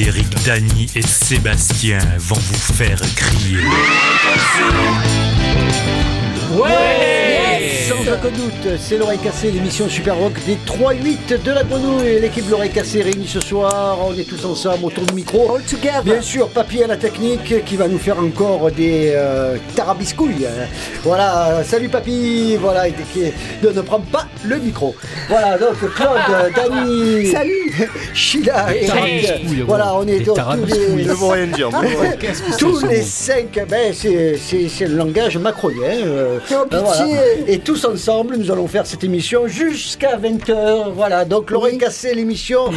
Eric, Dany et Sébastien vont vous faire crier. Ouais Sans aucun doute, c'est l'oreille cassée, l'émission Super Rock des 3-8 de la grenouille. L'équipe de l'oreille cassée réunie ce soir, on est tous ensemble autour du micro. All together. Bien sûr, Papy à la technique qui va nous faire encore des euh, tarabiscouilles. Voilà, salut Papy, voilà, qui ne, ne prend pas le micro. Voilà, donc Claude, Dany, Salut. Sheila et Voilà, on est Des tous les, Ne rien dire. tous les cinq, ben, c'est c'est- c'est le langage macronien. euh, Oh, ben, pitié. voilà. Et tous ensemble, nous allons faire cette émission jusqu'à 20h. Voilà, donc l'oreille cassée, l'émission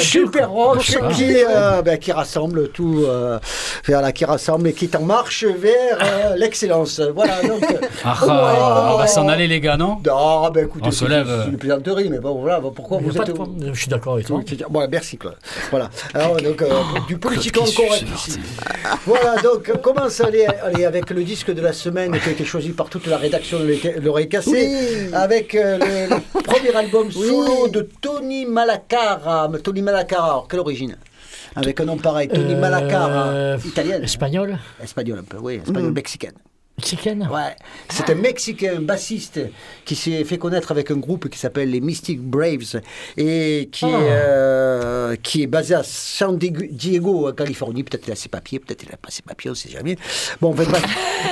Super Rock qui, euh, ben, qui rassemble tout, euh, voilà, qui rassemble et qui est en marche vers euh, l'excellence. Voilà, donc. euh, Ah, ah, on va s'en aller, les gars, non Ah, ben écoutez, On se c'est lève. c'est une plaisanterie, mais bon, voilà, pourquoi vous êtes. Je suis d'accord avec toi. Bon, merci Claude. Voilà. Alors donc euh, du politiquement correct ici. Voilà donc on commence à aller, aller avec le disque de la semaine qui a été choisi par toute la rédaction de l'Oreille- l'oreille cassée, Oui. avec euh, le, le premier album solo de Tony Malacara. Tony Malacara, quelle origine? Avec un nom pareil, Tony Euh, Malacara, italienne, Espagnol espagnol un peu, oui, espagnol mexicaine. Mexicaine? Ouais, c'est un Mexicain bassiste qui s'est fait connaître avec un groupe qui s'appelle les Mystic Braves et qui, est, Ah. euh, qui est basé à San Diego, en Californie. Peut-être il a ses papiers, peut-être il n'a pas ses papiers, on ne sait jamais. Bon. Bon,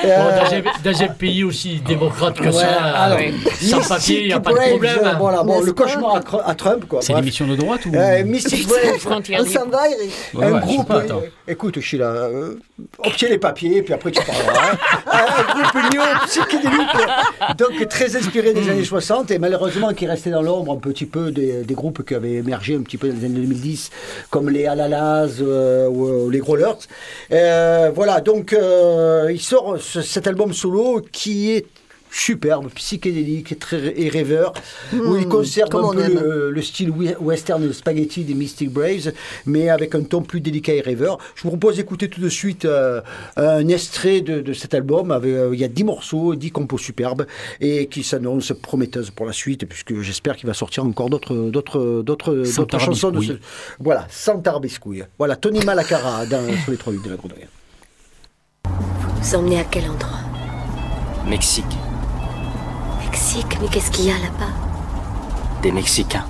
Euh, dans, un, dans un pays aussi démocrate que ouais, ça, alors, sans Mystic papier, il n'y a pas de Braves, problème. euh, Voilà, bon, le cauchemar à, à Trump, quoi. C'est l'émission de droite ou Euh, Mystic Braves. On s'en va. Ouais, un ouais, je groupe, pas, attends. euh, écoute Sheila, euh, obtiens les papiers, puis après tu parleras. un groupe néo-psychédélique, donc très inspiré des années 60, et malheureusement qui restait dans l'ombre un petit peu des, des groupes qui avaient émergé un petit peu dans les années 2010, comme les Alalas euh, ou, ou les Growlers. Euh, voilà, donc euh, il sort ce- cet album solo qui est superbe, psychédélique très, et rêveur, où il conserve comme un peu le, le style western spaghetti des Mystic Braves, mais avec un ton plus délicat et rêveur. Je vous propose d'écouter tout de suite euh, un extrait de, de cet album. Avec, euh, il y a 10 morceaux, 10 compos superbes, et qui s'annoncent prometteuses pour la suite, puisque j'espère qu'il va sortir encore d'autres, chansons. De ce, voilà, sans tarbiscouille. Voilà, Tony Malacara dans, sur les trois lignes de la grenouille. Vous emmenez à quel endroit? Mexique, Mexique, mais qu'est-ce qu'il y a là-bas? Des Mexicains.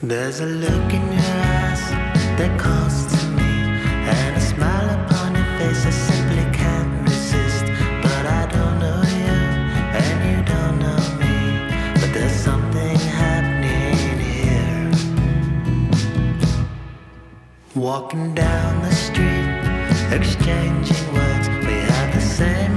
There's a Walking down the street, exchanging words. We have the same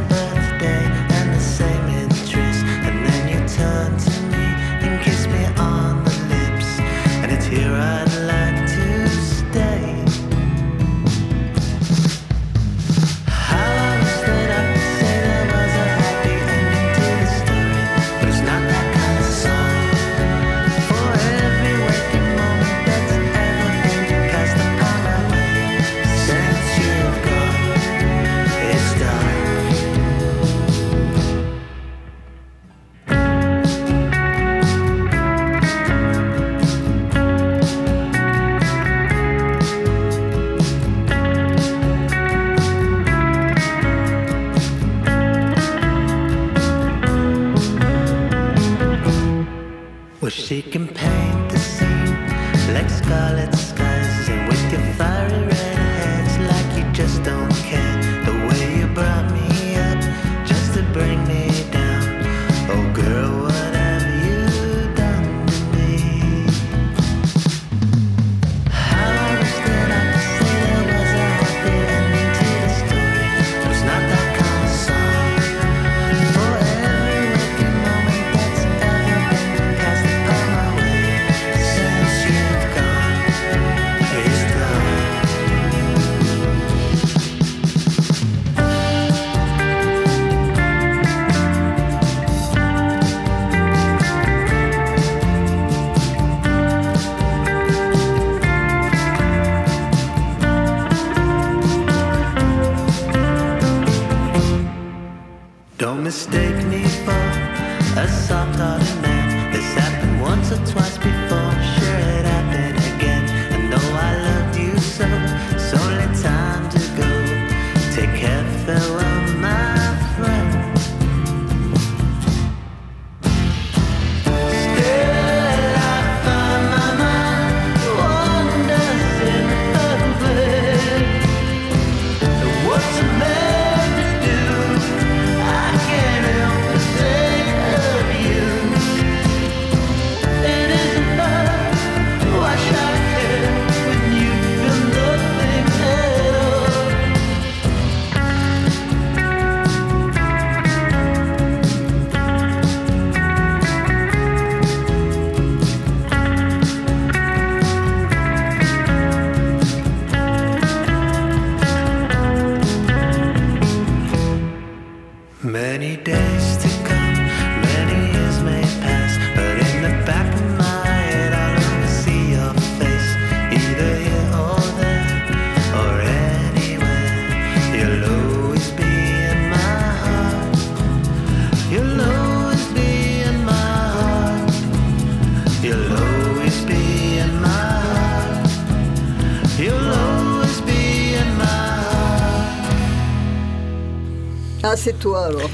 toi alors.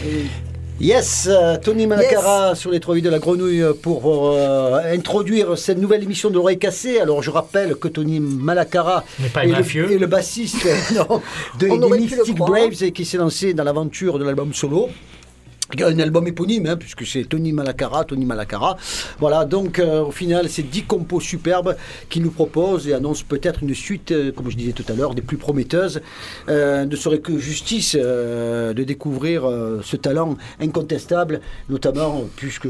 Yes, euh, Tony Malacara sur les trois vies de la grenouille pour euh, introduire cette nouvelle émission de l'oreille cassée. Alors je rappelle que Tony Malacara N'est pas est, le, est le bassiste non, de des Mystic. Braves et qui s'est lancé dans l'aventure de l'album solo. Un album éponyme, hein, puisque c'est Tony Malacara, Tony Malacara. Voilà, donc euh, au final, c'est 10 compos superbes qu'il nous propose et annonce peut-être une suite, euh, comme je disais tout à l'heure, des plus prometteuses. Euh, ne serait que justice de découvrir ce talent incontestable, notamment puisque,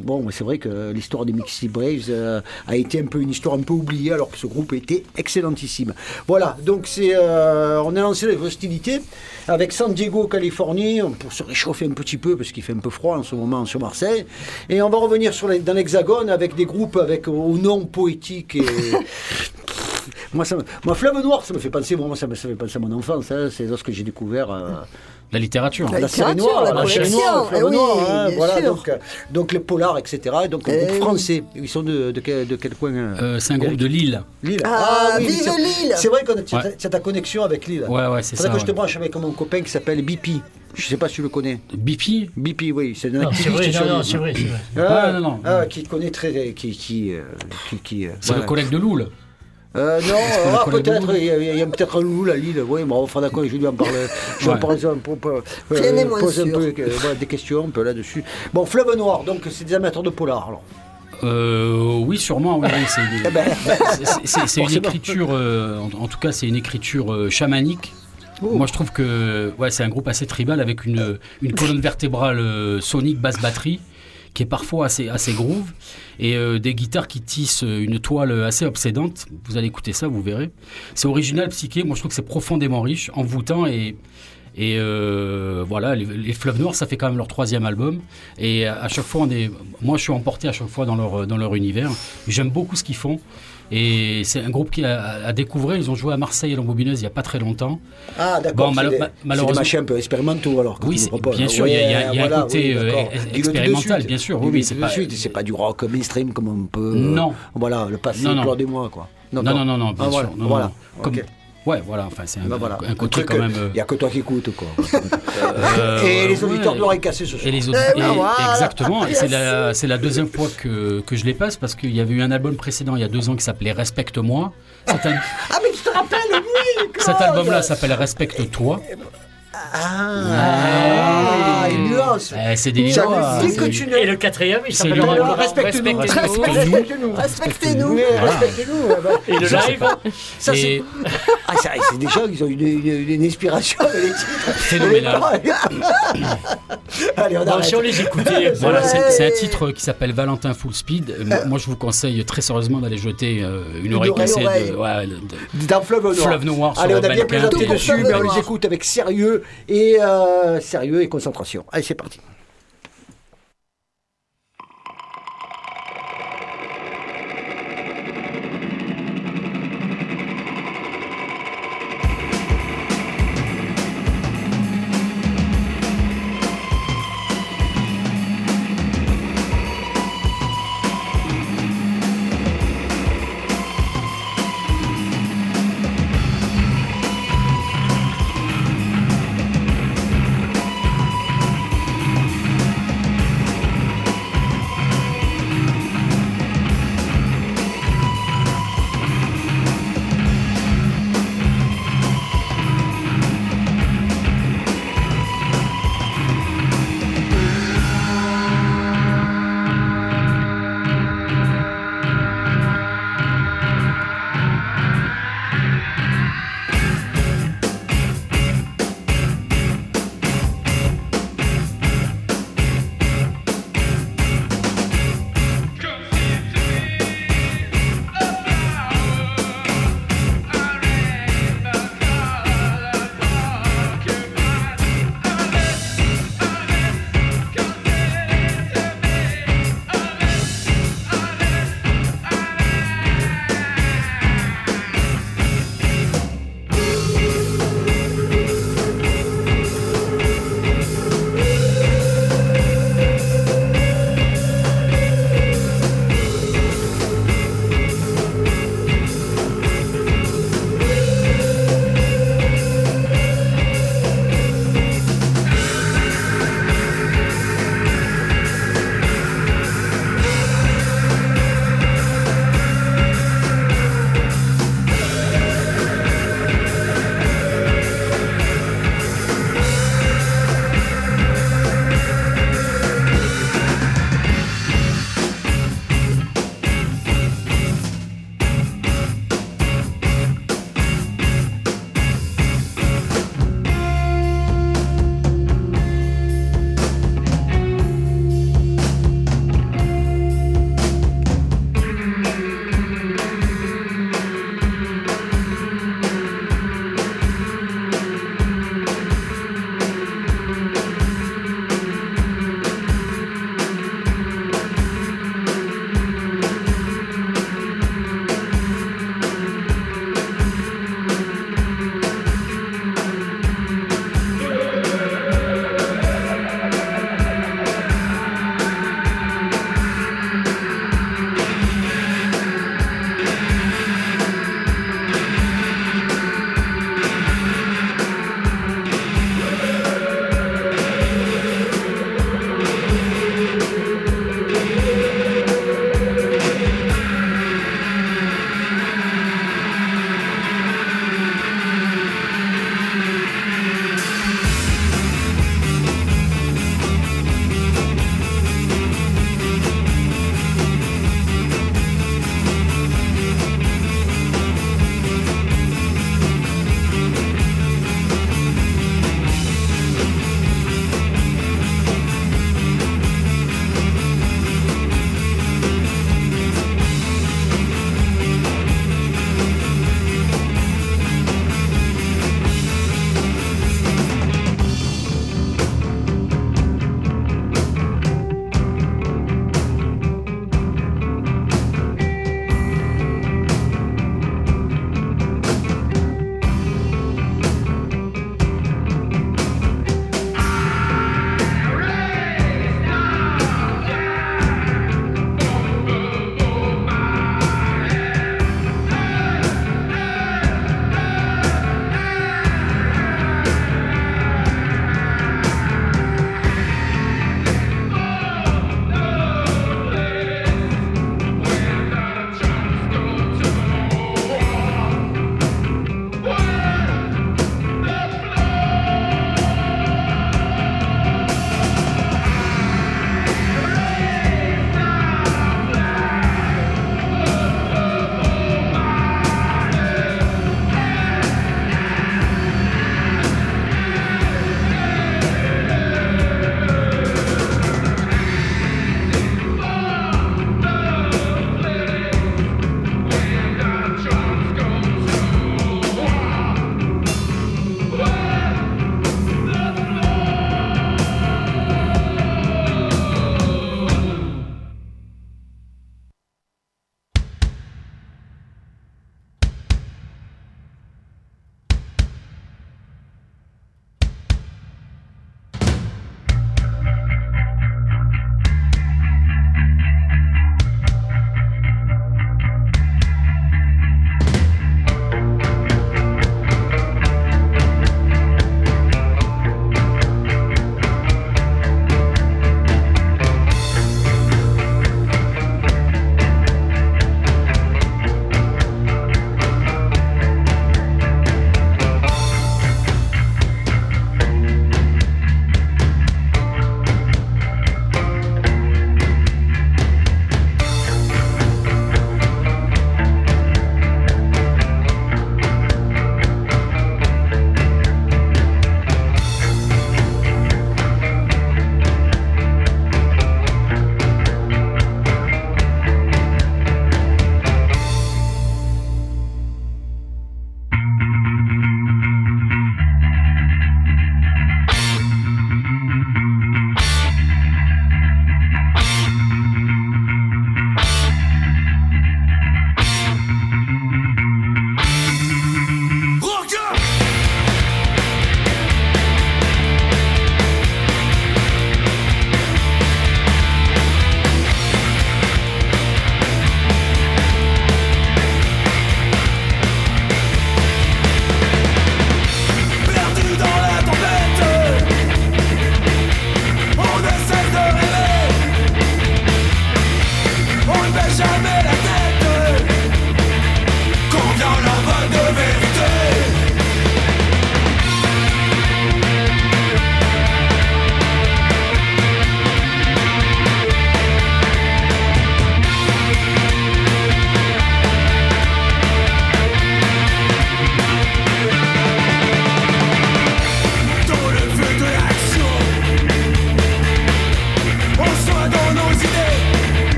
bon, c'est vrai que l'histoire des Mixi Braves a été un peu une histoire un peu oubliée, alors que ce groupe était excellentissime. Voilà, donc c'est, on a lancé les hostilités avec San Diego, Californie, pour se réchauffer un petit peu, parce qu'il fait un peu froid en ce moment sur Marseille. Et on va revenir sur les- dans l'Hexagone avec des groupes avec au nom poétique et. Moi, ça me- moi, Fleuve Noir, ça me fait penser, moi, ça me, ça me fait penser à mon enfance. hein. C'est lorsque j'ai découvert euh, La littérature. La la série noire, la la collection, noire, eh oui, Noir, hein, voilà, donc, euh, donc les polars, etc. Et donc, un Eh groupe oui. français. Ils sont de, de, quel, de quel coin euh, Euh, c'est un groupe de Lille. Lille. Ah, oui, vive c'est- Lille C'est vrai a Ouais. c'est ta connexion avec Lille. Ouais, ouais, c'est ça. que je te branche avec mon copain qui s'appelle Bipi. Je sais pas si tu le connais. Bipi Bipi, oui, c'est un Non, c'est vrai, non, non, c'est vrai, c'est vrai. Ah, non, non. ah, qui connaît très. Qui. qui, euh, qui, qui, C'est voilà. le collègue de Loul. Euh, non, qu'on ah, peut-être, il y a, il y a peut-être un loup à Lille, oui, bon, enfin d'accord, je lui en parler. Je vais en un peu, n'est euh, moins poser un peu euh, voilà, des questions un peu là-dessus. Bon, Fleuve Noir, donc c'est des amateurs de polar, alors. Euh, oui, sûrement. Oui, oui, c'est Eh ben, c'est- c'est- c'est une écriture, euh, en, en tout cas, c'est une écriture euh, chamanique. Oh. Moi, je trouve que ouais, c'est un groupe assez tribal avec une, une colonne vertébrale euh, sonique basse batterie qui est parfois assez, assez groove et euh, des guitares qui tissent une toile assez obsédante. Vous allez écouter ça, vous verrez. C'est original, psyché. Moi, je trouve que c'est profondément riche, envoûtant et et euh, voilà, les, les Fleuves Noirs, ça fait quand même leur troisième album. Et à, chaque fois, on est, moi, je suis emporté à chaque fois dans leur, dans leur univers. J'aime beaucoup ce qu'ils font. Et c'est un groupe qui a à découvrir. Ils ont joué à Marseille et Lambobineuse il n'y a pas très longtemps. ah, d'accord. Bon, c'est malo- des- ma- c'est des malheureusement- machins un peu expérimentaux, alors. Oui, c'est- bien sûr, il y a- y a- a un voilà, côté, euh, de expérimental, bien sûr, oui, c'est pas- c'est du rock mainstream comme on peut. Non. Voilà, le passé, Non, non. des mois, quoi. Non, non, non, non, bien Ah, sûr. voilà, voilà. Comme-. Ouais, voilà, enfin, c'est un, Ben voilà. un côté truc quand que- même. euh, Il n'y a que toi qui écoutes, quoi. euh, Et les ouais. auditeurs l'oreille cassée ce soir. Et les autres, Eh ben et- voilà. exactement. Et c'est la, deuxième fois que, que je les passe parce qu'il y avait eu un album précédent il y a deux ans qui s'appelait Respecte-moi. Ah, mais tu te rappelles, oui cet album-là s'appelle Respecte-toi. Ah, une nuance. Eh, c'est des que tu Et le quatrième, il s'appelle. Respectez-nous. Oui, respectez-nous. eh ben. Et le live. Ça, c'est- Ah, c'est des gens, ils ont une, une- une inspiration avec les titres. phénoménal. Allez, on arrête. si on les écoutait. Voilà, c'est un titre qui s'appelle Valentin Full Speed. Euh, moi- Moi, je vous conseille très sérieusement d'aller jeter euh, une oreille cassée oreille. de, ouais, de- de- Dans Fleuve Noir. Fleuve Noir sur Allez, on a bien plaisanté dessus, mais on les écoute avec sérieux et, euh, sérieux et concentration. Allez, c'est parti.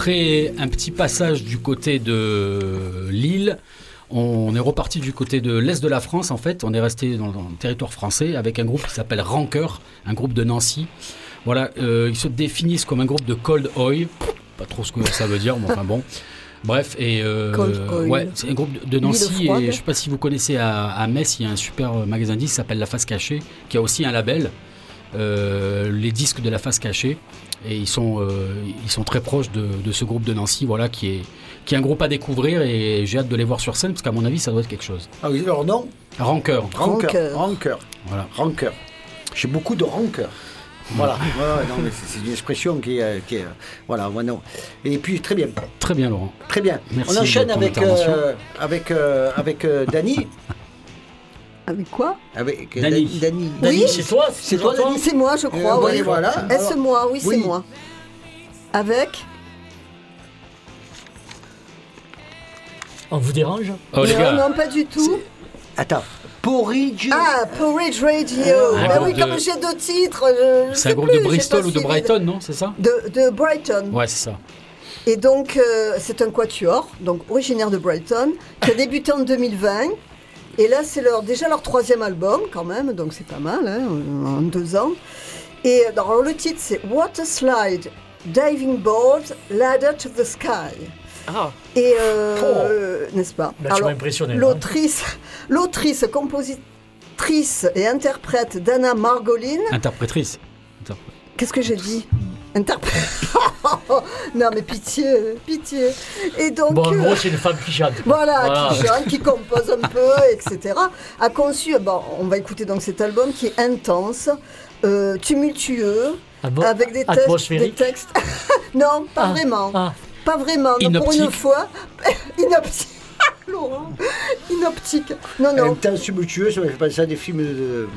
Après un petit passage du côté de Lille, on est reparti du côté de l'Est de la France, en fait. On est resté dans, dans le territoire français avec un groupe qui s'appelle Rancœur, un groupe de Nancy. Voilà, euh, ils se définissent comme un groupe de cold oil. Pas trop ce que ça veut dire, mais enfin bon. Bref, et euh, ouais, c'est un groupe de- Nancy. Et je sais pas si vous connaissez à, à Metz, il y a un super magasin de disques qui s'appelle La Face Cachée, qui a aussi un label, euh, les disques de La Face Cachée. Et ils sont, euh, ils sont très proches de, de ce groupe de Nancy, voilà, qui est, qui est un groupe à découvrir. Et j'ai hâte de les voir sur scène, parce qu'à mon avis, ça doit être quelque chose. Ah oui, leur nom Rancœur. Rancœur. Rancœur. Voilà. Rancœur. J'ai beaucoup de rancœur. Voilà, c'est une expression qui est, euh, qui est, Voilà, ouais, non. Et puis, très bien, Très bien, Laurent. très bien. Merci On enchaîne avec, euh, avec, euh, avec euh, Dany. Avec quoi Avec euh. Dany, Oui. c'est toi C'est toi, C'est moi, je crois. Euh, oui. oui, voilà. Est-ce moi? Oui, oui. c'est moi. Avec On vous dérange? Oh, les non, gars. non, pas du tout. Attends. Porridge. Ah, Porridge Radio. Un Ben groupe oui, de- comme j'ai deux titres, C'est un groupe plus, de Bristol ou de. Brighton, non C'est ça? De, de Brighton. Ouais, c'est ça. Et donc, euh, c'est un quatuor, donc originaire de Brighton, qui a débuté en 2020. Et là, c'est leur, déjà leur troisième album, quand même, donc c'est pas mal, hein, en deux ans. Et euh, alors, le titre, c'est Water Slide, Diving Board, Ladder to the Sky. Ah, Et, euh, n'est-ce pas Là, tu m'as impressionné, hein. L'autrice, l'autrice, compositrice et interprète Dana Margolin. Interprétrice. Qu'est-ce que j'ai dit? Interprète. non, mais pitié, pitié. Et donc. Bon, en euh, gros, c'est une femme qui chante. voilà, qui chante, qui compose un peu, etc. A conçu, bon, on va écouter donc cet album qui est intense, euh, tumultueux, Ah bon avec des, textes- des Atmosphérique textes. non, pas Ah, vraiment. ah. Pas vraiment. non, pour une fois. Inoptique. Laurent. Inoptique. Non, non. temps, tumultueux, ça me fait penser à des films de.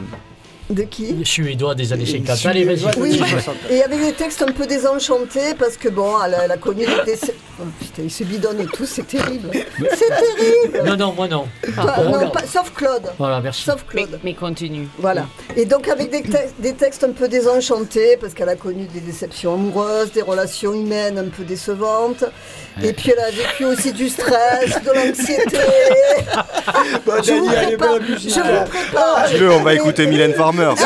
De qui Suédois des années 50. Suédois, Allez, vas-y. Oui, oui, 60. et avec des textes un peu désenchantés parce que bon, elle a, elle a connu des décès. Oh, putain, ils se bidonnent tous, c'est terrible. C'est terrible. Non, non, moi non. Toi, non, pas- sauf Claude. Voilà, merci. Sauf Claude. mais continue. Voilà. Et donc avec des, te- des textes un peu désenchantés parce qu'elle a connu des déceptions amoureuses, des relations humaines un peu décevantes. Et puis elle a vécu aussi du stress, de l'anxiété. Bah, Je vous prépare. Je vous prépare. Tu veux, on va écouter Mylène Farmer.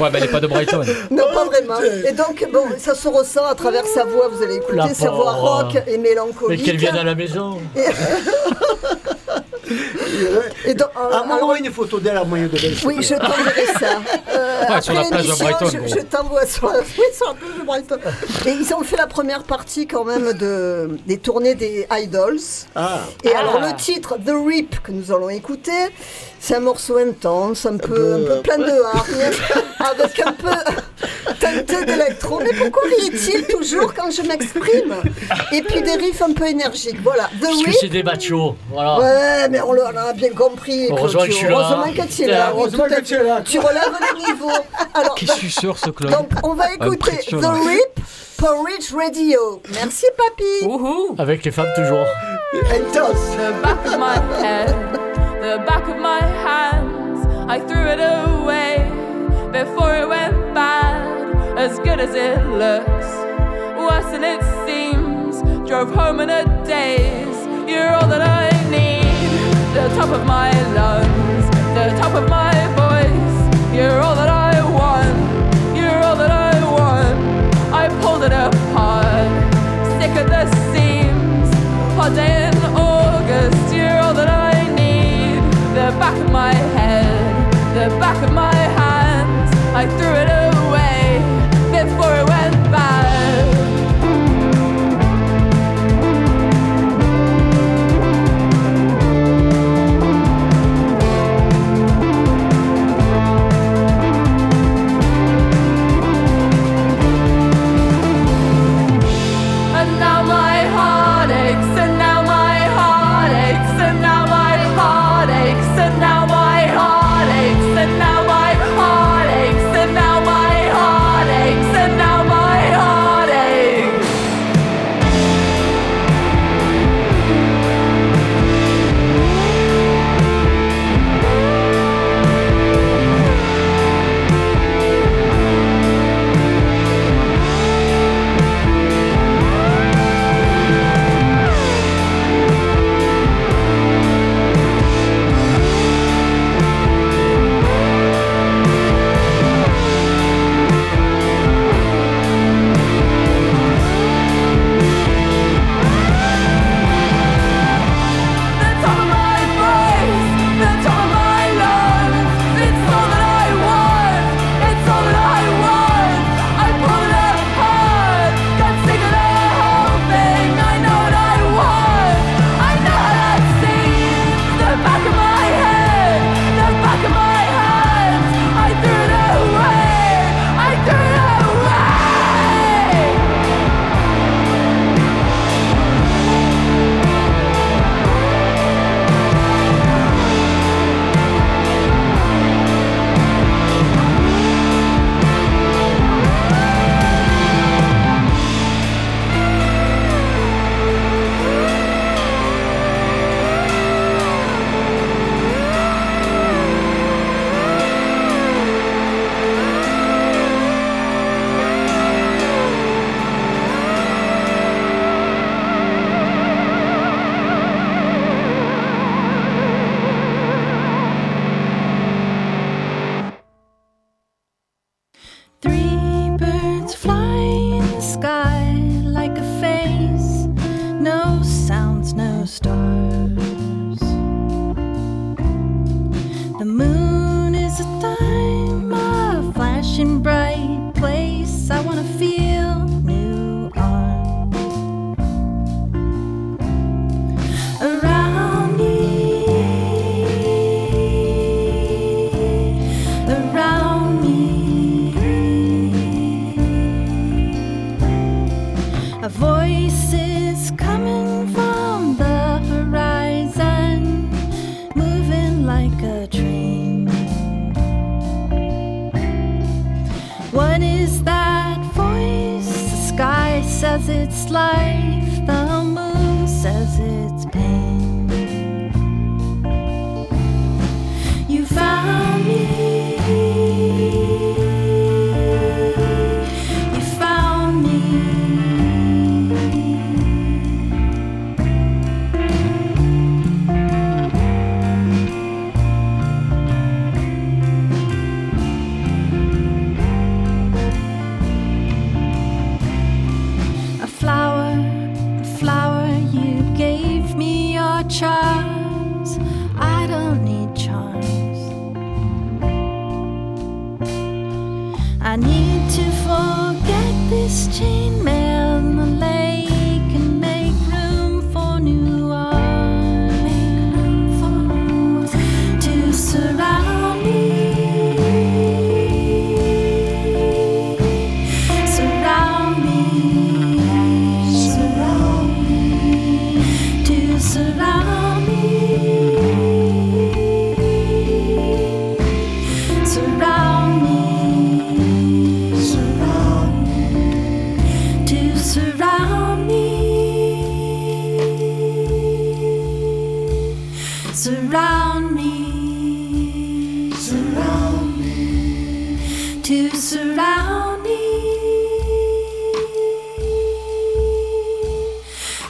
Ouais, ben elle est pas de Brighton. Non, pas vraiment. Et donc, bon, ça se ressent à travers sa voix, vous allez écouter, sa voix pauvre. rock et Mais mélancolique. qu'elle vienne à la maison. Et donc, euh, Ah, alors- une photo d'elle en moyen de bain. oui, je t'enverrai ça. Euh, Ouais, sur la après plage de l'émission, Brighton, Je, gros. je t'envoie sur, oui, sur la plage de Brighton. Et ils ont fait la première partie quand même de, des tournées des Idols. Ah, Et Ah. alors le titre The Rip que nous allons écouter, c'est un morceau intense, un peu, un peu plein de hargne, avec un peu teinté d'électro. Mais pourquoi rit-il toujours quand je m'exprime? Et puis des riffs un peu énergiques. Voilà, The Parce que c'est des machos. Voilà. Ouais, mais on l'a bien compris. Heureusement que je suis là. Heureusement que tu es là. Heureusement que tu es là. Tu relèves les niveaux. Alors, Qui suceur ce club donc, on va écouter The. Rip Porridge Radio. Merci, papy. Woohoo! Avec les femmes toujours. intense. The back of my hands. I threw it away before it went bad. As good as it looks, worse than it seems. Drove home in a daze. You're all that I need. The top of my lungs, the top of my voice. You're all that I want. You're all that I want. I pulled it apart, sick at the seams. Hot day back of my head, the back of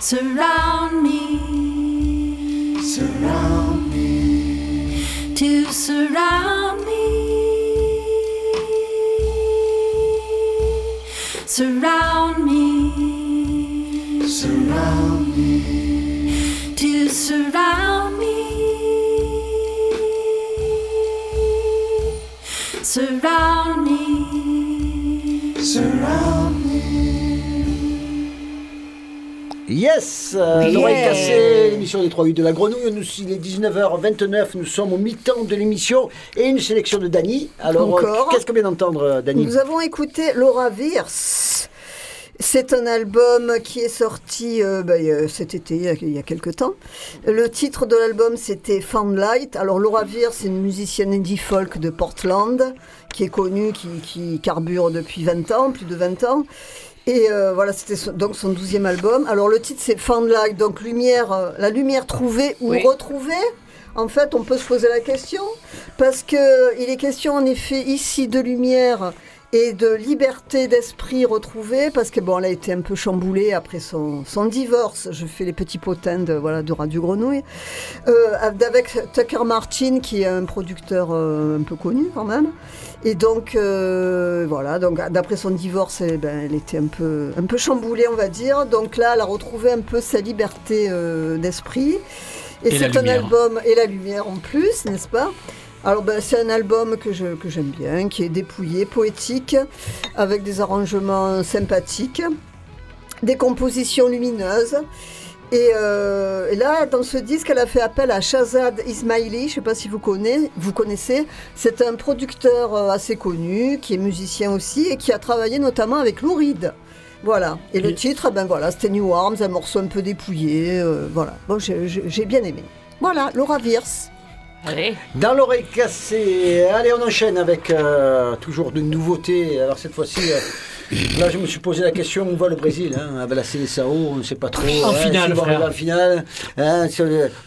Surround me, surround me, to surround Yes, euh, l'oreille Yeah. cassée, l'émission des 3 8 de la grenouille. Nous, il est 19h29, nous sommes au mi-temps de l'émission et une sélection de Dany. Alors, euh, qu'est-ce qu'on vient d'entendre, euh, Dany? Nous avons écouté Laura Wirth. C'est un album qui est sorti euh, bah, cet été, il y a- quelques temps. Le titre de l'album, c'était Found Light. Alors, Laura Wirth, c'est une musicienne indie folk de Portland, qui est connue, qui, qui carbure depuis 20 ans, plus de 20 ans. Et euh, voilà, c'était donc son douzième album. Alors, le titre, c'est Found Light, donc lumière, euh, la lumière trouvée ou Oui. retrouvée. En fait, on peut se poser la question, parce que il est question en effet ici de lumière et de liberté d'esprit retrouvée, parce que bon, elle a été un peu chamboulée après son, son divorce. Je fais les petits potins de, voilà, de Radio Grenouille. Euh, avec Tucker Martin, qui est un producteur euh, un peu connu quand même. Et donc, euh, voilà, donc d'après son divorce, eh ben, elle était un peu, un peu chamboulée, on va dire. Donc là, elle a retrouvé un peu sa liberté euh, d'esprit. Et, Et c'est un lumière. album, et la lumière en plus, n'est-ce pas? Alors ben, c'est un album que je- que j'aime bien, qui est dépouillé, poétique, avec des arrangements sympathiques, des compositions lumineuses. Et, euh, et là, dans ce disque, elle a fait appel à Shazad Ismaili, je ne sais pas si vous, connaissez, vous connaissez. C'est un producteur euh, assez connu, qui est musicien aussi, et qui a travaillé notamment avec Lou Reed. Voilà. Et le titre, ben voilà, c'était New Arms, un morceau un peu dépouillé. euh, voilà. Bon, j'ai- bien aimé. Voilà, Laura Wirth. Dans l'oreille cassée, allez, on enchaîne avec euh, toujours de nouveautés. Alors cette fois-ci, euh, là je me suis posé la question où va le Brésil hein, Avec la CDSAO, on ne sait pas trop. En hein, finale, frère. En finale, hein,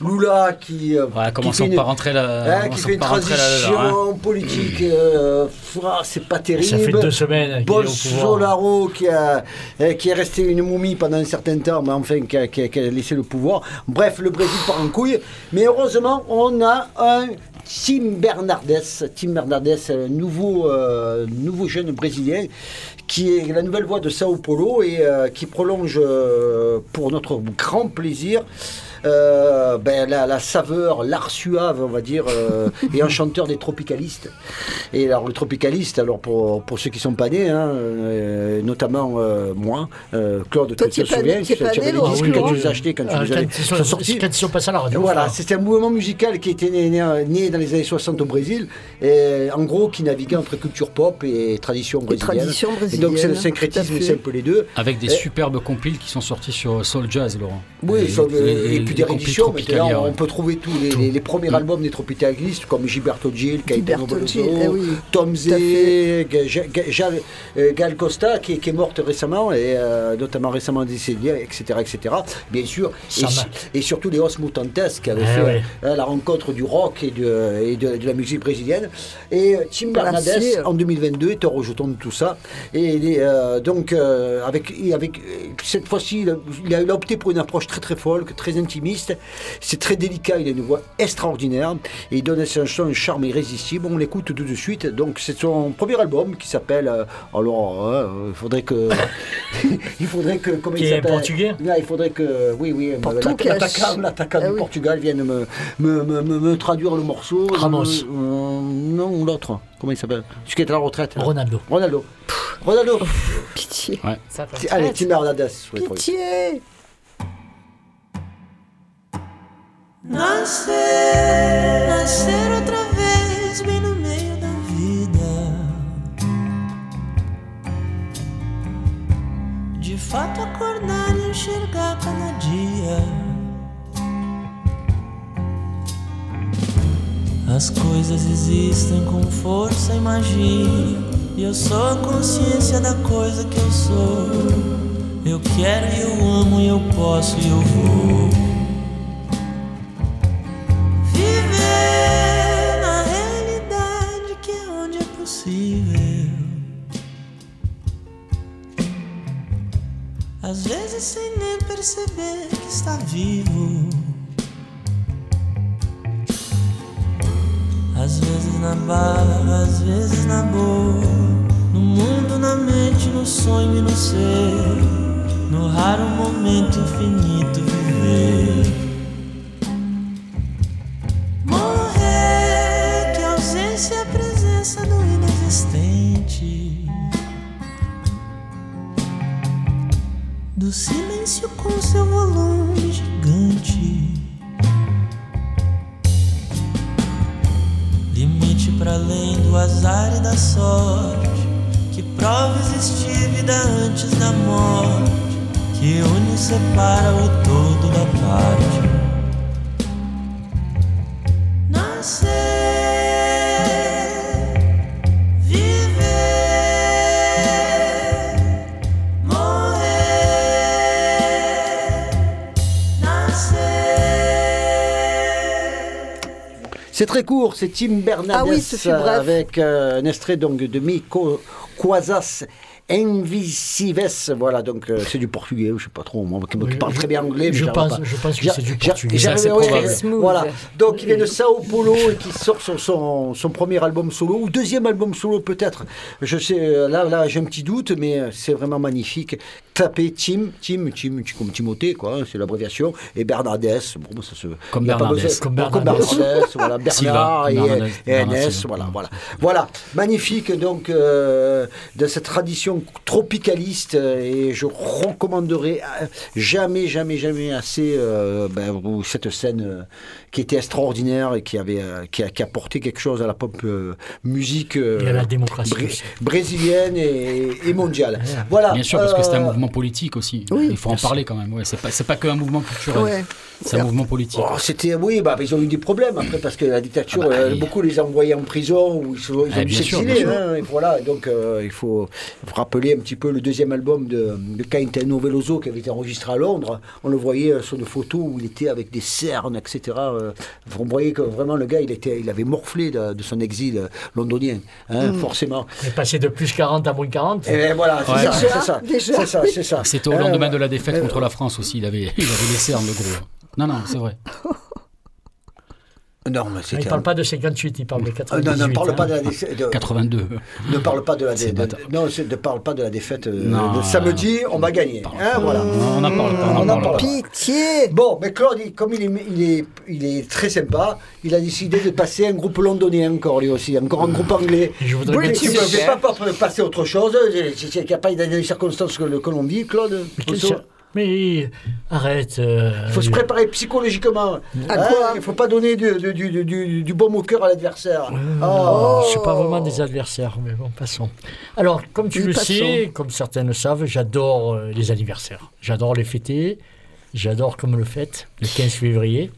Lula qui. euh, qui commençons fait une- par rentrer là. hein, qui fait une transition politique, euh, ah, c'est pas terrible. Ça fait deux semaines. Bolsonaro qui, a, euh, qui est resté une momie pendant un certain temps, mais enfin qui a, qui a- qui a laissé le pouvoir. Bref, le Brésil part en couille. Mais heureusement, on a un Tim Bernardes, Tim Bernardes, un nouveau, euh, nouveau jeune brésilien qui est la nouvelle voix de Sao Paulo et euh, qui prolonge euh, pour notre grand plaisir euh, ben, la, la saveur, l'art suave, on va dire, euh, et un chanteur des tropicalistes. Et alors, le tropicaliste, alors pour, pour ceux qui sont pas nés, hein, euh, notamment euh, moi, euh, Claude, Toi, tu tu te souviens, tu tu avais Laurent, disques oui, que tu oui. nous as achetés quand tu Ah, les ils sont- sortis. quand ils sont passés à la radio. Voilà, c'était un mouvement musical qui était né, né- né dans les années 60 au Brésil, et en gros qui naviguait entre culture pop et tradition brésilienne. tradition Et donc c'est le brésilienne, syncrétisme, c'est un peu les deux. Avec des Et- superbes compiles qui sont sortis sur Soul Jazz, Laurent. Oui, Et- et- et, les des mais là, on ouais. peut trouver tous les, les- les premiers albums des Tropicalistes, comme Gilberto Gil, Caetano Veloso, eh oui, Tom Zé, Gal, euh, Gal Costa, qui, est- qui est morte récemment, et euh, notamment récemment décédée, etc., etc. Bien sûr, et, Sama. su- et surtout les Os Mutantes, qui avaient Eh fait ouais. euh, la rencontre du rock et de, et de, de la musique brésilienne. Et euh, Tim Bernardes, Merci. en 2022, est au rejeton de tout ça. Et il est, euh, donc, euh, avec, et avec, cette fois-ci, il a, il a- opté pour une approche très très folk, très intimiste. C'est très délicat, il a une voix extraordinaire. Et il donne à sa chanson un charme irrésistible. On l'écoute tout de suite. Donc, c'est son premier album qui s'appelle. euh, alors, euh, il faudrait que. il faudrait que. Comment Qui il est s'appelle portugais? Il faudrait que. Oui, oui. Português. L'attaquant l'attaquant Ah du oui. Portugal vienne me, me, me, me- me traduire le morceau. Ramos. Euh, non, l'autre. Comment il s'appelle? Celui qui est à la retraite. là. Ronaldo. Ronaldo. Ronaldo. Pitié. Ça Allez. Tim trouver. Pitié. Nascer, nascer outra vez, bem no meio da vida. De fato, acordar e enxergar cada dia. As coisas existem com força e magia. E eu sou a consciência da coisa que eu sou. Eu quero e eu amo e eu posso e eu vou. Possível. Às vezes sem nem perceber que está vivo. Às vezes na barra, às vezes na boa. No mundo, na mente, no sonho e no ser. No raro momento infinito viver. Do silêncio com seu volume gigante. Limite para além do azar e da sorte. Que prova existir vida antes da morte. Que une e separa o todo da parte. C'est très court, c'est Tim Bernardes Ah oui, ce avec euh, un extrait donc de Mico Quasas Invisives. Voilà, donc euh, c'est du portugais, je sais pas trop, moi qui, parle très bien anglais. mais je pense- pas. je pense que c'est du portugais. Voilà, donc il vient de Sao Paulo et qui sort son, son, son premier album solo, ou deuxième album solo peut-être. Je sais, euh, là, là j'ai un petit doute, mais euh, c'est vraiment magnifique. Tapez Tim, Tim, Tim, comme Timothée, quoi, hein, c'est l'abréviation, et Bernardes, bon, ça se. Comme besoin- Comme. Bernardes, voilà, Bernard et, NS, voilà, voilà. Voilà, magnifique donc euh, de cette tradition tropicaliste euh, et je recommanderais euh, jamais, jamais, jamais assez ben, cette scène qui était extraordinaire et qui avait qui, a, qui apporté quelque chose à la pop musique Et à la démocratie bré- aussi. brésilienne et, mondiale. Voilà. Bien sûr, parce que c'est un euh, mouvement politique aussi. oui, Il faut en parler quand même. Ouais, c'est pas, c'est pas que un mouvement culturel. Ouais. C'est un mouvement politique. Oh, c'était oui, bah, ils ont eu des problèmes après parce que la dictature, Ah bah, euh, et- beaucoup les envoyaient en prison ou ils, ont Ah, dû s'exiler. hein, voilà, donc euh, il faut, il faut rappeler un petit peu le deuxième album de, de Caetano Veloso qui avait été enregistré à Londres. On le voyait euh, sur des photos où il était avec des cernes, etc. euh, on voyait que vraiment le gars, il était, il avait morflé de, de son exil londonien, hein, Mm. forcément. On est passé de plus 40 à moins 40. Et ben voilà, c'est Ouais. ça, c'est ça, déjà. C'est ça. C'était au Euh, lendemain de la défaite euh, contre la France aussi. Il avait, il avait les cernes, le gros. Non, non, c'est vrai. Non, mais Il ne parle pas de 58, il parle de Euh, 98. non, ne parle hein. pas de la défaite. de- 82. Ne parle pas de la C'est dé- de- bâtard. non, ne parle pas de la défaite euh, Non. de samedi. On va gagner. Hein, voilà. On n'en parle pas. On On en parle parle pas. pas. Pitié Bon, mais Claude, comme il est, il, est, il est très sympa, il a décidé de passer un groupe londonien encore lui aussi, encore un groupe anglais. Je voudrais bien Mais que tu ne fais pas passer autre chose, il n'y a pas les circonstances que, le- que l'on vit, Claude. Mais arrête. euh, Il faut se préparer psychologiquement. À Hein, Il ne faut pas donner du, du, du, du, du baume au cœur à l'adversaire. Euh, Oh. Je ne suis pas vraiment des adversaires, mais bon, passons. Alors, comme tu Oui, le passons. sais, comme certains le savent, j'adore euh, les anniversaires. J'adore les fêter. J'adore comme le fête, le 15 février,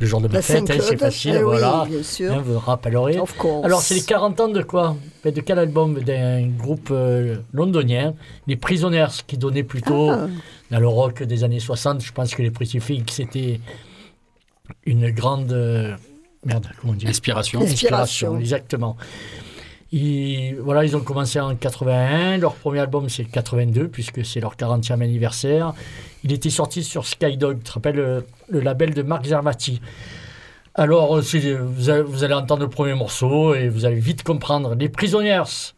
le jour de ma La fête, hein, c'est facile, Eh oui, voilà. bien sûr. Hein, vous rappellerez. Of course. Alors, c'est les 40 ans de quoi? Ben, De quel album? D'un groupe euh, londonien, les Prisoners, qui donnait plutôt Ah. Dans le rock des années 60. Je pense que les Pretty c'était une grande. euh, merde, comment on dit? Inspiration. Inspiration. exactement. Ils, voilà, ils ont commencé en 81. Leur premier album, c'est 82, puisque c'est leur 40e anniversaire. Il était sorti sur Skydog, tu te rappelles, le, le label de Mark Zermati. Alors, euh, vous allez, vous allez entendre le premier morceau et vous allez vite comprendre. Les Prisoners.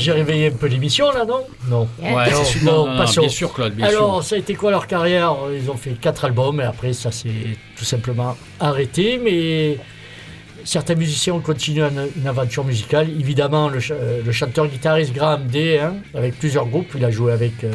J'ai réveillé un peu l'émission là, non? Non. Ouais, non, c'est sûr. non, Non, non, non, passons. bien sûr, Claude, bien Alors, sûr. ça a été quoi leur carrière? Ils ont fait quatre albums et après, ça s'est tout simplement arrêté. Mais certains musiciens ont continué une, aventure musicale. Évidemment, le, ch- euh, le chanteur-guitariste Graham Day, hein, avec plusieurs groupes, il a joué avec euh,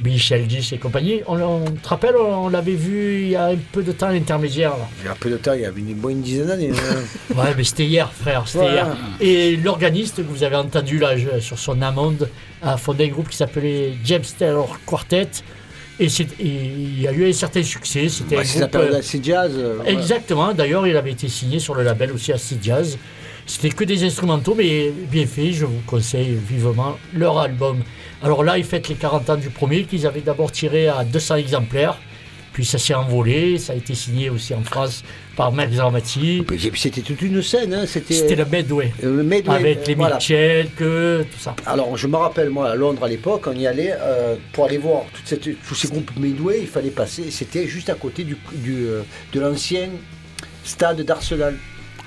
Billy Sheldis et compagnie. On, on te rappelle, on l'avait vu il y a un peu de temps à l'intermédiaire. Il y a un peu de temps, il y a une, dizaine d'années. hein. Ouais, mais c'était hier, frère, c'était hier. Et l'organiste que vous avez entendu là sur son amende a fondé un groupe qui s'appelait James Taylor Quartet. Et, il y a eu un certain succès. C'était Bah, un la groupe, euh, jazz. euh, ouais. Exactement. D'ailleurs, il avait été signé sur le label aussi Acid Jazz. C'était que des instrumentaux, mais bien fait. Je vous conseille vivement leur album. Alors là, ils fêtent les 40 ans du premier qu'ils avaient d'abord tiré à 200 exemplaires. Puis ça s'est envolé. Ça a été signé aussi en France par Max. Et puis C'était toute une scène. hein, C'était le Medway. le Medway, Avec les voilà. Mitchell, que tout ça. Alors, je me rappelle, moi, à Londres à l'époque, on y allait euh, pour aller voir toute cette- tous ces groupes Midway. Il fallait passer. C'était juste à côté du, du, euh, de l'ancien stade d'Arsenal.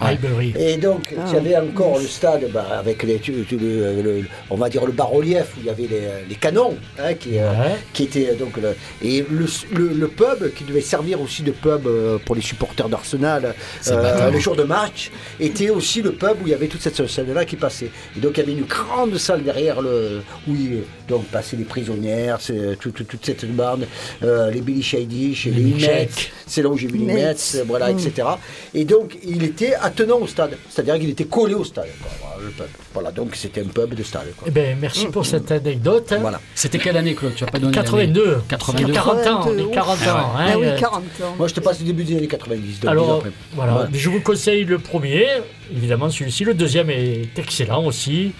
Highbury. Et donc, Ah. il y avait encore le stade bah, avec les, tu- tu- le, le- on va dire le bas-relief où il y avait les, les canons, hein, qui, euh, Ouais. qui étaient donc le, et le, le- le pub qui devait servir aussi de pub euh, pour les supporters d'Arsenal euh, le jour de match était aussi le pub où il y avait toute cette scène-là qui passait. Et donc il y avait une grande salle derrière le où il- donc passaient les prisonnières, c'est tout- tout- toute cette bande, euh, les Billy Shady, les, Les Mets, c'est là où j'ai vu les Mets. Mets, voilà, Mm. etc. Et donc il était attenant au stade, c'est-à-dire qu'il était collé au stade. quoi, voilà, le pub. Voilà, donc c'était un pub de stade. quoi. Eh ben, merci pour cette anecdote. hein. Voilà. C'était quelle année, Claude? Tu as pas donné l'année 82. 82. 40 ans, Ouf. les 40 ans. Ah hein, Ah oui, euh, 40 ans. Moi je te passe le début des années 90. donc Alors, voilà. Voilà. Je vous conseille le premier, évidemment celui-ci. Le deuxième est excellent aussi.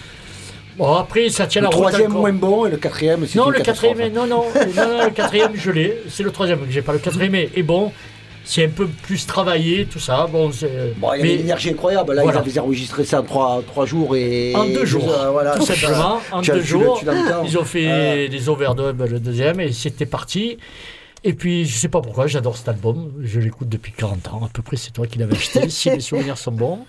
Bon, après, ça tient Le la route. troisième encore. moins bon et le quatrième c'est Non, le quatrième, non, non, non, non, le quatrième, je l'ai. C'est le troisième que j'ai pas. Le quatrième est bon. C'est un peu plus travaillé, tout ça. Bon, c'est. Bon, il y avait mais une énergie incroyable. Là, Voilà. ils avaient enregistré ça en trois, trois jours et. En deux jours, Euh, voilà. tout simplement. En deux jours, ils ont fait des overdubs le deuxième et c'était parti. Et puis, je sais pas pourquoi, j'adore cet album. Je l'écoute depuis 40 ans. À peu près, c'est toi qui l'avais acheté, si mes souvenirs sont bons.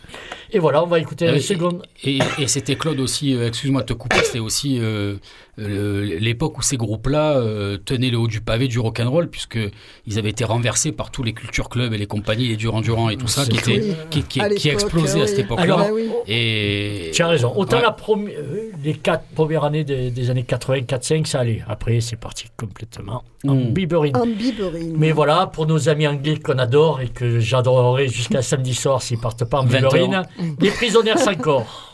Et voilà, on va écouter Ah la seconde. Et, et c'était Claude aussi, euh, excuse-moi de te couper, c'était aussi euh, euh, l'époque où ces groupes-là euh, tenaient le haut du pavé du rock'n'roll, puisque ils avaient été renversés par tous les culture clubs et les compagnies, les Duran Duran et tout ça, qui, Oui. qui, qui, À qui l'époque, explosaient à oui. cette époque-là. Alors, Ah oui. Et Tu as raison. Autant Ouais. la premi- euh, les quatre premières années des, des années 80, 4-5, ça allait. Après, c'est parti complètement en Mm. biberine. En biberine. Mais voilà, pour nos amis anglais qu'on adore et que j'adorerai jusqu'à samedi soir s'ils partent pas en 20 biberine, les prisonniers sans corps.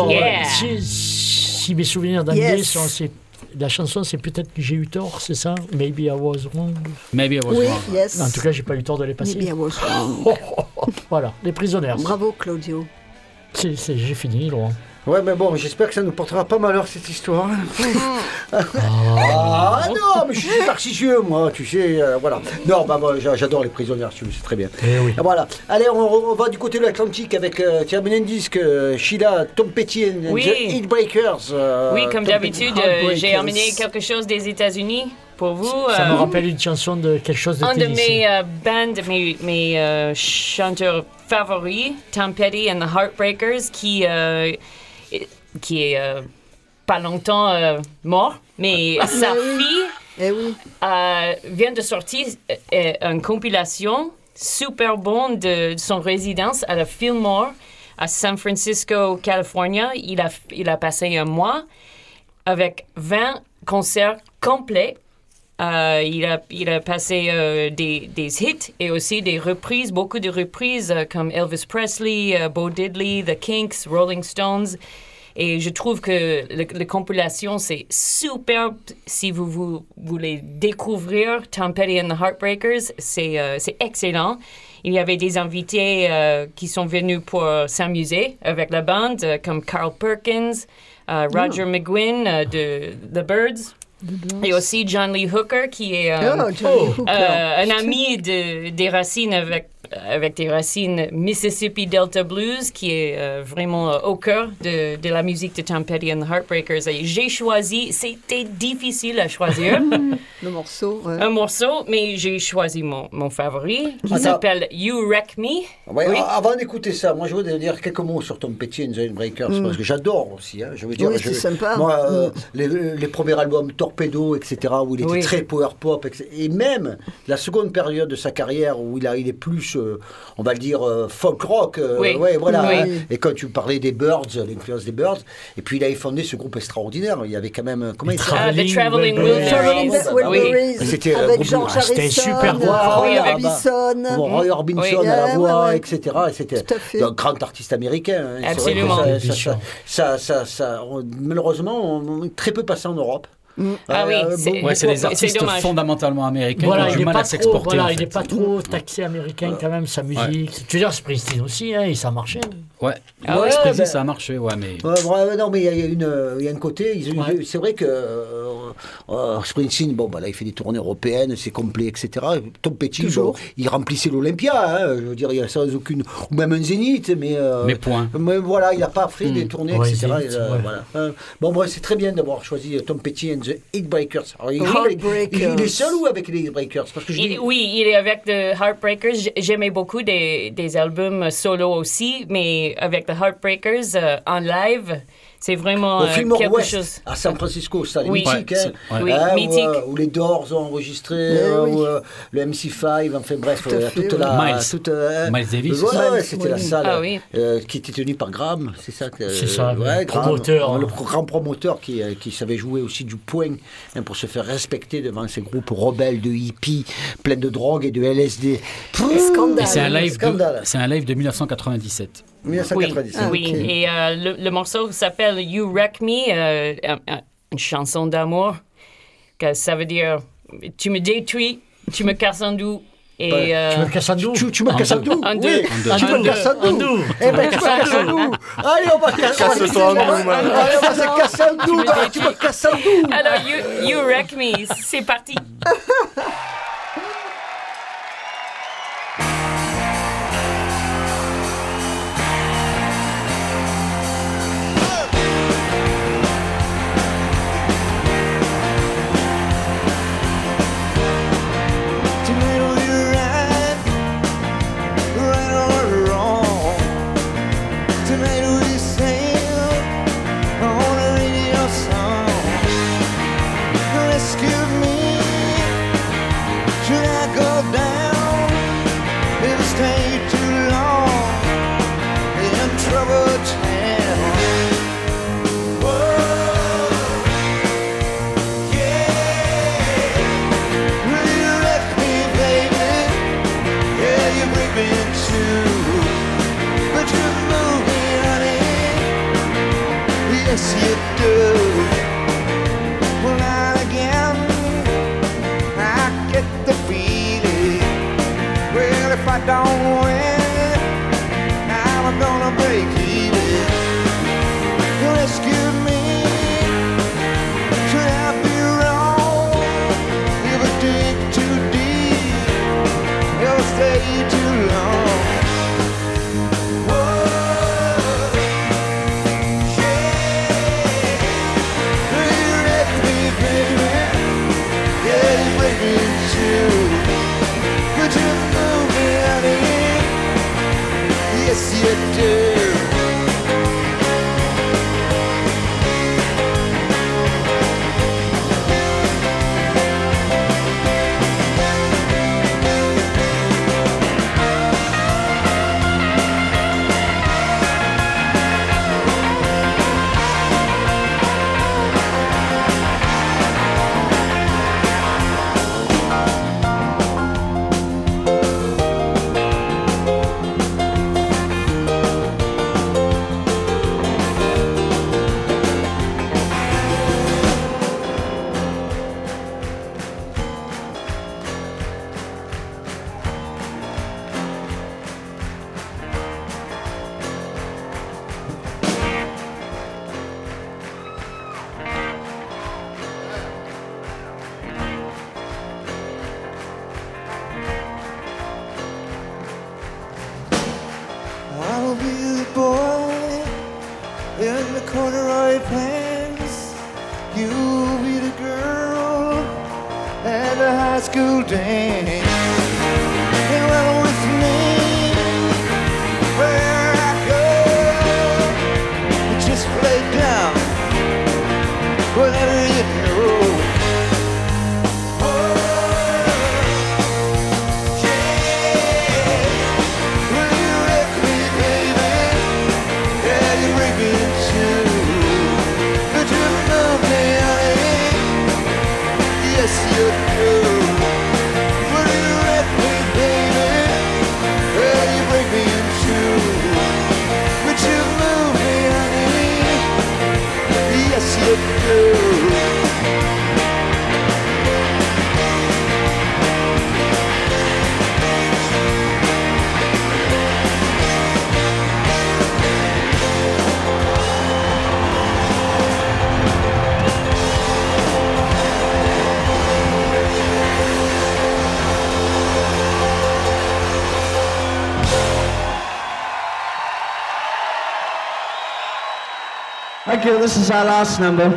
Alors, Yeah. euh, si, si mes souvenirs d'anglais Yes. sont assez. La chanson, c'est peut-être que j'ai eu tort, c'est ça? Maybe I was wrong. Maybe I was Oui, wrong. yes. En tout cas, j'ai pas eu tort de les passer. Maybe I was wrong. Voilà, les prisonniers. Bravo, Claudio. J'ai fini, Laurent. Ouais, mais bon, j'espère que ça ne portera pas malheur cette histoire. Ah. Ah non, mais je suis superstitieux, moi, tu sais, euh, voilà. Non, bah moi, j'a- j'adore les prisonniers, tu sais très bien. Eh oui. Ah, Voilà. Allez, on, on va du côté de l'Atlantique avec euh, tiens, un disque, euh, Sheila, Tom Petty and Oui. The Heatbreakers. euh, Oui, comme d'habitude, euh, j'ai Heartbreakers. emmené quelque chose des États-Unis. pour vous. Ça euh, me rappelle une chanson de quelque chose de un de mes euh, bands, mes, mes euh, chanteurs favoris, Tom Petty and the Heartbreakers, qui, qui est euh, pas longtemps euh, mort, mais sa fille Eh oui. euh, vient de sortir une compilation super bonne de, son résidence à la Fillmore à San Francisco, California. Il a, il a passé un mois avec 20 concerts complets. Euh, il, a, il a passé euh, des, des hits et aussi des reprises, beaucoup de reprises euh, comme Elvis Presley, Bo Diddley, The Kinks, Rolling Stones. Et je trouve que la compilation, c'est superbe si vous, vous voulez découvrir Tom Petty and the Heartbreakers. C'est euh, excellent. Il y avait des invités euh, qui sont venus pour s'amuser avec la bande, euh, comme Carl Perkins, euh, Roger McGuinn euh, de The Birds. Et aussi John Lee Hooker, qui est euh, Oh, Hooker. euh, un ami de, des racines avec, avec des racines Mississippi Delta Blues, qui est euh, vraiment euh, au cœur de, de la musique de Tom Petty and the Heartbreakers. Et j'ai choisi, c'était difficile à choisir Le morceau. ouais. un morceau, mais j'ai choisi mon, mon favori, qui Attends. s'appelle You Wreck Me. Ouais, Oui. a- Avant d'écouter ça, moi je voudrais dire quelques mots sur Tom Petty and the Breakers Mm. parce que j'adore aussi. hein, je veux dire, Oui, je- sympa. Moi, euh, Mm. les, les premiers albums Torpedo, etc., où il était Oui. très power pop, etc., et même la seconde période de sa carrière où il, a, il est plus, euh, on va le dire, euh, folk rock. euh, Oui. ouais, voilà. Oui. hein. Et quand tu parlais des Birds, l'influence des Birds, et puis il avait fondé ce groupe extraordinaire. Il y avait quand même, comment il Ah, s'appelle The Traveling Wilburys. Oui. C'était, euh, avec groupe- George ah, c'était Harrison, super euh, Roy avec- Orbison. Roy à la voix, etc. Et c'était un grand artiste américain. hein. Absolument. Ça, malheureusement, on est très peu passé en Europe. Ah oui, Euh, c'est- beaucoup- Ouais, c'est des artistes fondamentalement américains Voilà, qui ont du n'est mal pas, à s'exporter. voilà, en il fait. est pas trop taxé américain quand même, sa musique. Tu veux dire, Springsteen aussi, hein, et ça. Ouais, Ah ouais, ouais, Springsteen, ça a marché, ouais, mais. Non, mais il y a- y, a une- il y a un côté. ils- Ouais. C'est vrai que euh, euh, Springsteen, bon, bah, là, il fait des tournées européennes, c'est complet, etc. Tom Petty, bon, il remplissait l'Olympia, hein, je veux dire, il y a sans aucune. Ou même un Zénith, mais. euh, Mais point. Mais voilà, il n'a pas fait Hmm. des tournées, Ouais, etc. Zénith, et, euh, ouais. voilà. Euh, bon, bref, c'est très bien d'avoir choisi Tom Petty the Heartbreakers. Alors, il, Heartbreakers. il- est seul ou avec les Breakers Parce que je dis. Il- oui, il est avec The Heartbreakers. J'aimais beaucoup des, des albums solo aussi, mais avec The Heartbreakers euh, en live, c'est vraiment Au euh, Fillmore quelque West, chose. à San Francisco, ça, Oui. mythique, Ouais, hein. c'est-. Oui, Hein, où, mythique. euh, où les Doors ont enregistré, Eh oui. où, euh, le MC5, enfin bref, Tout euh, fait, toute la. Miles. toute, euh, Miles Davis, ouais, c'était la salle Ah oui. euh, qui était tenue par Graham, c'est ça C'est ça, ouais, le Graham, promoteur. le grand promoteur qui, euh, qui savait jouer aussi du poing hein, pour se faire respecter devant ces groupes rebelles de hippies, pleins de drogue et de LSD. C'est un live de, un live de 1997. 1997. Ah, Oui, ok. et euh, le, le morceau s'appelle You Wreck Me, euh, un- un- une chanson d'amour, que ça veut dire tu me détruis, tu me casses en doux. Et, Ouais, euh, Tu me casses un doux Tu, tu me En casses un deux. doux En Oui, deux. En tu deux. me casses un doux. Eh ben, tu me casses un doux Allez, on va casser un doux. Allez, on va se casser un doux Tu me casses un doux alors, you, you Wreck Me, c'est parti. too long. You. This is our last number.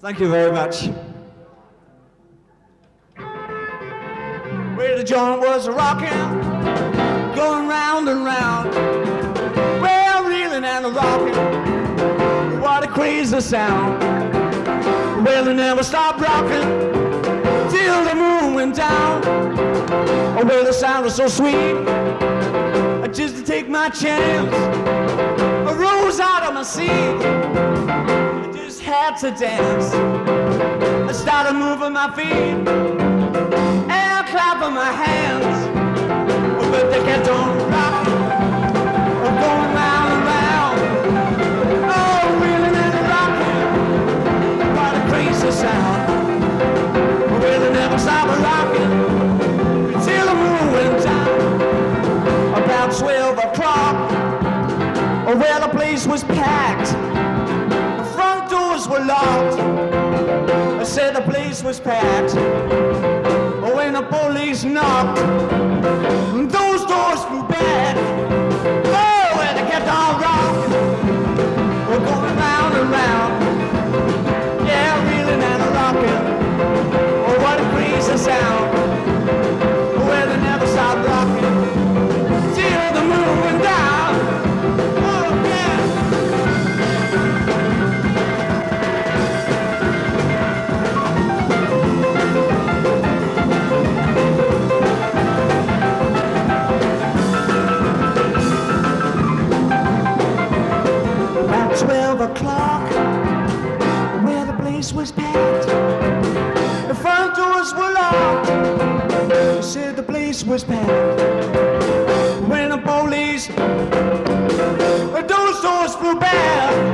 Thank you very much. Where the joint was rocking, going round and round. Well, reeling and rocking, what a crazy sound. Well, it never stopped rocking till the moon went down. Oh, well, the sound was so sweet. I just to take my chance. I rose out of my seat. I just had to dance. I started moving my feet and clapping my hands. Oh, but they kept on Never stopped rocking until the went. About 12 o'clock, well, the place was packed. The front doors were locked. I said the place was packed. When the police knocked, was packed. The front doors were locked. They said the place was packed. When the police, those doors flew back.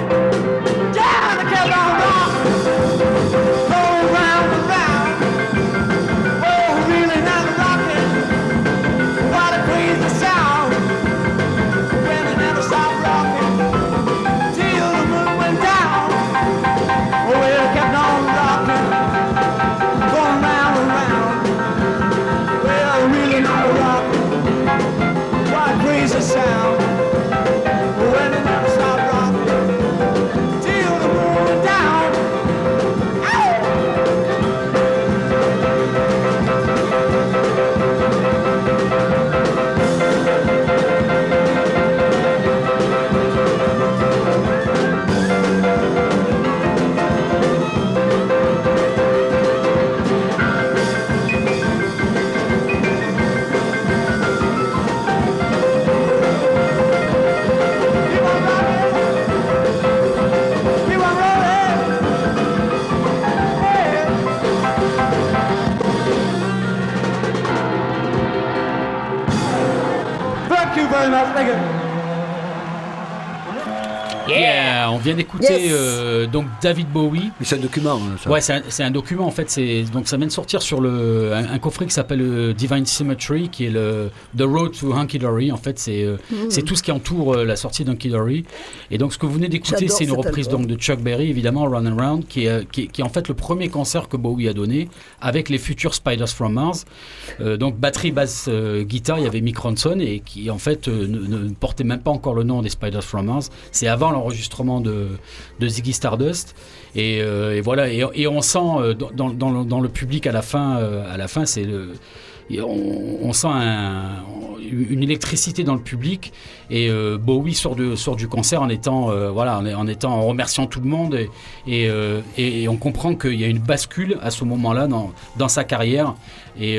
Vient d'écouter Yes. Euh, donc David Bowie. Mais c'est un document, hein, ça. Ouais, c'est un, c'est un document en fait. C'est donc ça vient de sortir sur le un, un coffret qui s'appelle euh, Divine Symmetry, qui est le The Road to Hunky Dory. En fait, c'est euh, Mm. c'est tout ce qui entoure euh, la sortie d'Hunky Dory. Et donc ce que vous venez d'écouter, J'adore c'est une reprise album. donc de Chuck Berry, évidemment, Run and Round, qui est, euh, qui, est, qui est en fait le premier concert que Bowie a donné avec les futurs Spiders from Mars. Euh, donc batterie, basse, euh, guitare, il y avait Mick Ronson et qui en fait euh, ne, ne portait même pas encore le nom des Spiders from Mars. C'est avant l'enregistrement de, de Ziggy Stardust. Et, euh, et voilà, et, on sent euh, dans, le, public à la fin, euh, à la fin, c'est le on, sent un- une électricité dans le public et Bowie sort, de, sort du concert en étant voilà en, étant en remerciant tout le monde et, et, on comprend qu'il y a une bascule à ce moment-là dans, dans sa carrière et,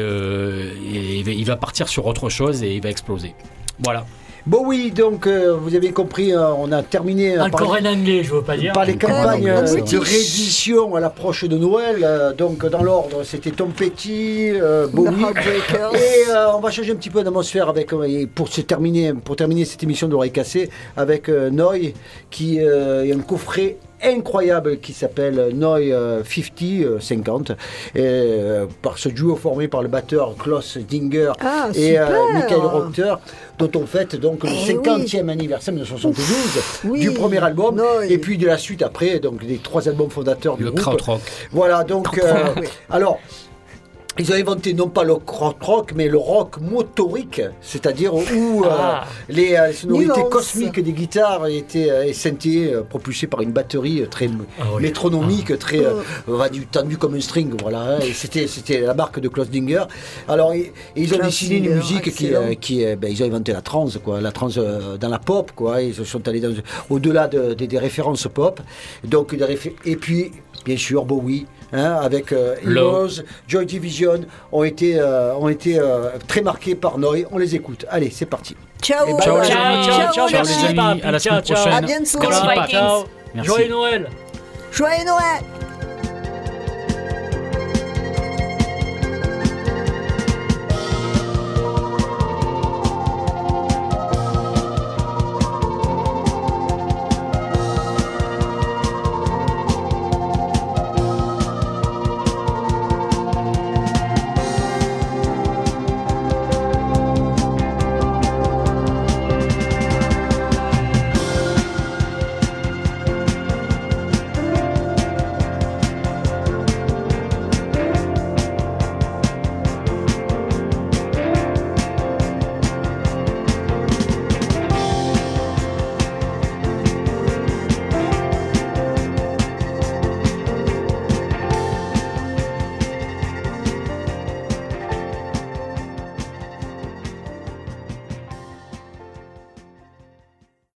il va partir sur autre chose et il va exploser. Voilà. Bon oui, donc euh, vous avez compris, euh, on a terminé euh, Encore par, en anglais, je veux pas dire. par les campagnes euh, de réédition à l'approche de Noël. euh, donc dans l'ordre, c'était Tom Petty, euh, Bowie. Heartbreakers. Et euh, on va changer un petit peu d'atmosphère avec euh, et pour se terminer pour terminer cette émission d'oreille cassée avec euh, Noy qui euh, est un coffret incroyable qui s'appelle Noy euh, 50 euh, 50 et, euh, par ce duo formé par le batteur Klaus Dinger Ah, et euh. Michael Rochter dont on fête donc le Eh 50e anniversaire 1972 Oui. du premier album Noy. et puis de la suite après donc des trois albums fondateurs du Le groupe krautrock. voilà, donc. euh, alors. Ils ont inventé non pas le rock, mais le rock motorique, c'est-à-dire où euh, Ah. les euh, sonorités Nuance. cosmiques des guitares étaient euh, euh, propulsés par une batterie très Ah oui. métronomique, très euh, va du tendu comme un string, voilà. hein, c'était c'était la marque de Klaus Dinger. Alors et- et ils ont dessiné une musique qui, excellent. qui ben, ils ont inventé la trance, quoi, la trance dans la pop, quoi. Ils sont allés au-delà de- de- des références pop. Donc des et puis bien sûr Bowie. Hein, avec euh. Heroes, Joy Division ont été, euh, ont été euh, très marqués par Noy. On les écoute. Allez, c'est parti. Ciao. Ben, Ciao, Ciao, amis, ciao, ciao, les merci, amis, Papi, à la ciao, semaine ciao. prochaine. À bientôt. Merci. Joyeux Noël. Joyeux Noël.